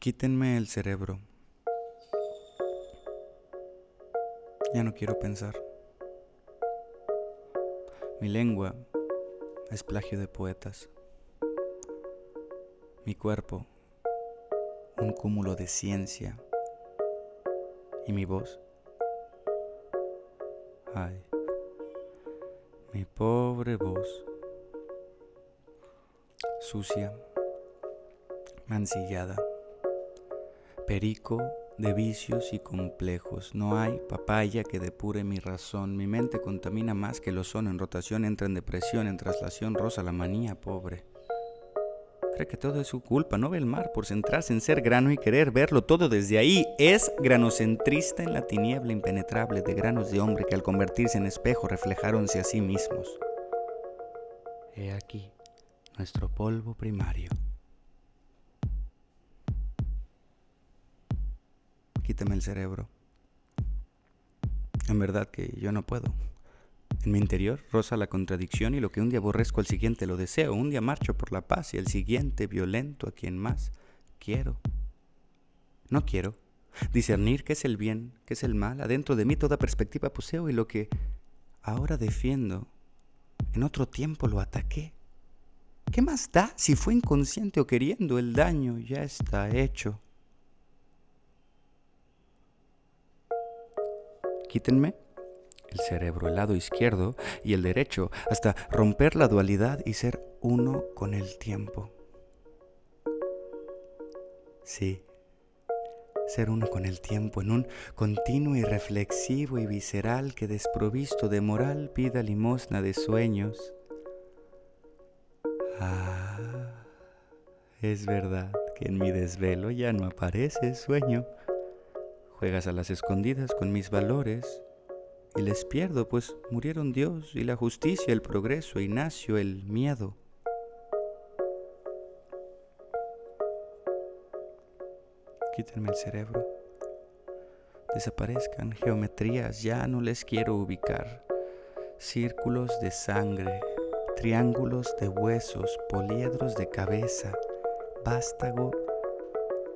Quítenme el cerebro. Ya no quiero pensar. Mi lengua es plagio de poetas. Mi cuerpo, un cúmulo de ciencia. Y mi voz, ay, mi pobre voz, sucia, mancillada perico de vicios y complejos. No hay papaya que depure mi razón. Mi mente contamina más que lo son. En rotación entra en depresión, en traslación rosa la manía pobre. Cree que todo es su culpa. No ve el mar por centrarse en ser grano y querer verlo todo desde ahí. Es granocentrista en la tiniebla impenetrable de granos de hombre que al convertirse en espejo reflejáronse a sí mismos. He aquí nuestro polvo primario. Quítame el cerebro. En verdad que yo no puedo. En mi interior roza la contradicción y lo que un día aborrezco al siguiente lo deseo. Un día marcho por la paz y el siguiente violento a quien más quiero. No quiero discernir qué es el bien, qué es el mal. Adentro de mí toda perspectiva poseo y lo que ahora defiendo, en otro tiempo lo ataqué. ¿Qué más da si fue inconsciente o queriendo? El daño ya está hecho. Quítenme el cerebro, el lado izquierdo y el derecho, hasta romper la dualidad y ser uno con el tiempo. Sí, ser uno con el tiempo, en un continuo y reflexivo y visceral que desprovisto de moral pida limosna de sueños. Ah, es verdad que en mi desvelo ya no aparece sueño. Juegas a las escondidas con mis valores y les pierdo, pues murieron Dios y la justicia, el progreso y nació el miedo. Quítenme el cerebro. Desaparezcan geometrías, ya no les quiero ubicar. Círculos de sangre, triángulos de huesos, poliedros de cabeza, vástago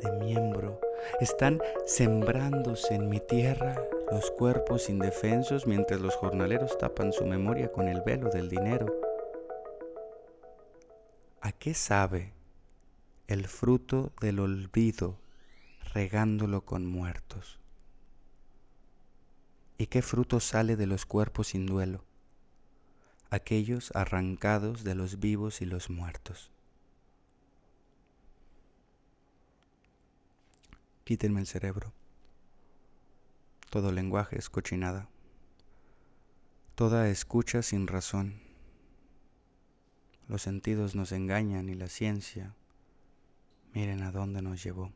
de miembro están sembrándose en mi tierra los cuerpos indefensos mientras los jornaleros tapan su memoria con el velo del dinero. ¿A qué sabe el fruto del olvido regándolo con muertos? ¿Y qué fruto sale de los cuerpos sin duelo? Aquellos arrancados de los vivos y los muertos. Quítenme el cerebro. Todo lenguaje es cochinada. Toda escucha sin razón. Los sentidos nos engañan y la ciencia, miren a dónde nos llevó.